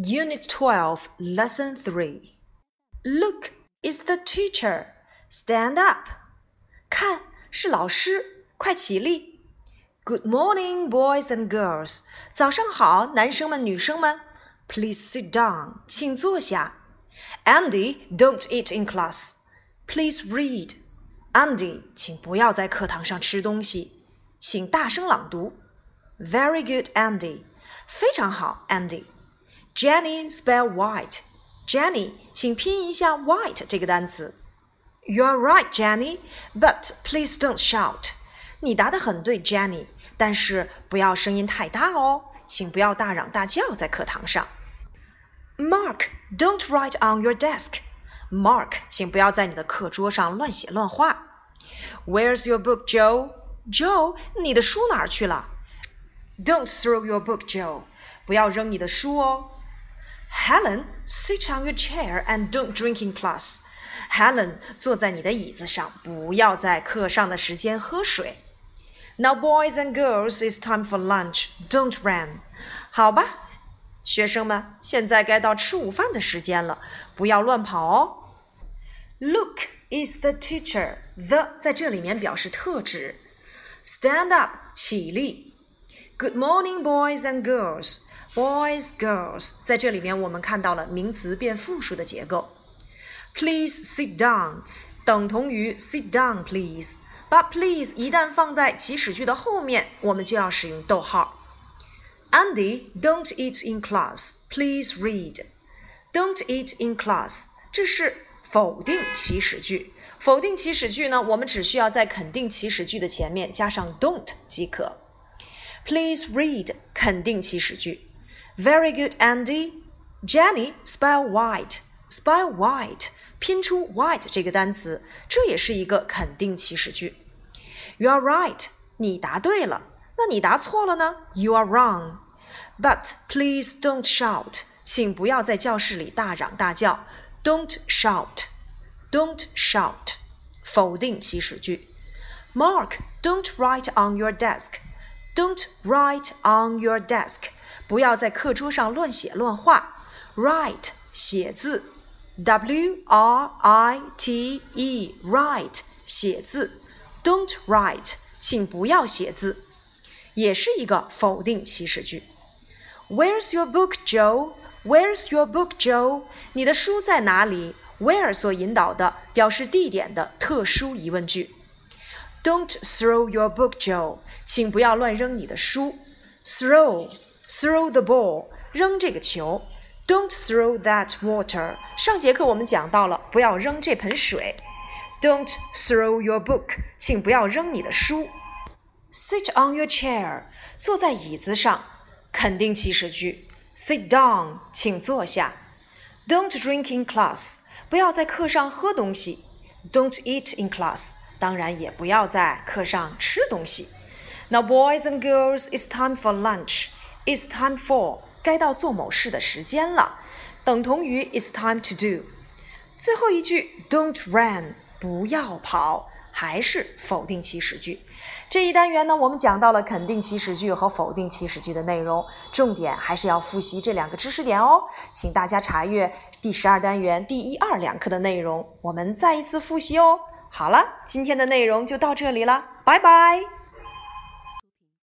Unit 12, Lesson 3. Look, it's the teacher. Stand up. 看，是老师，快起立。Good morning, boys and girls. 早上好，男生们、女生们。Please sit down. 请坐下。Andy, don't eat in class. Please read. Andy，请不要在课堂上吃东西，请大声朗读。Very good, Andy. 非常好，Andy。 Jenny spell white. Jenny，请拼一下 white 这个单词。You're right, Jenny, but please don't shout. 你答得很对，Jenny，但是不要声音太大哦，请不要大嚷大叫在课堂上。Mark, don't write on your desk. Mark，请不要在你的课桌上乱写乱画。Where's your book, Joe? Joe，你的书哪儿去了？Don't throw your book, Joe. 不要扔你的书哦。 Helen, sit on your chair and don't drink in class. Helen，坐在你的椅子上，不要在课上的时间喝水。Now, boys and girls, it's time for lunch. Don't run. 好吧，学生们，现在该到吃午饭的时间了，不要乱跑哦。Look, is the teacher. The 在这里面表示特指。Stand up，起立。 Good morning, boys and girls. Boys, girls，在这里面我们看到了名词变复数的结构。Please sit down 等同于 sit down, please。把 please 一旦放在祈使句的后面，我们就要使用逗号。Andy, don't eat in class. Please read. Don't eat in class，这是否定祈使句。否定祈使句呢，我们只需要在肯定祈使句的前面加上 don't 即可。 Please read 肯定祈使句。Very good, Andy. Jenny, spell white. Spell white，拼出 white 这个单词，这也是一个肯定祈使句。You are right，你答对了。那你答错了呢？You are wrong. But please don't shout，请不要在教室里大嚷大叫。Don't shout. Don't shout，否定祈使句。Mark, don't write on your desk. Don't write on your desk. 不要在课桌上乱写乱画。Write 写字，W R I T E write 写字。Don't write 请不要写字，也是一个否定祈使句。Where's your book, Joe? Where's your book, Joe? 你的书在哪里？Where 所引导的表示地点的特殊疑问句。 Don't throw your book, Joe. 请不要乱扔你的书。Throw throw the ball，扔这个球。Don't throw that water。上节课我们讲到了，不要扔这盆水。Don't throw your book，请不要扔你的书。Sit on your chair，坐在椅子上，肯定祈使句。Sit down，请坐下。Don't drink in class，不要在课上喝东西。Don't eat in class， 当然也不要在课上吃东西。Now, boys and girls, it's time for lunch. It's time for 该到做某事的时间了，等同于 It's time to do。最后一句 Don't run，不要跑，还是否定祈使句。这一单元呢，我们讲到了肯定祈使句和否定祈使句的内容，重点还是要复习这两个知识点哦。请大家查阅第十二单元第一二两课的内容，我们再一次复习哦。好了，今天的内容就到这里了，拜拜。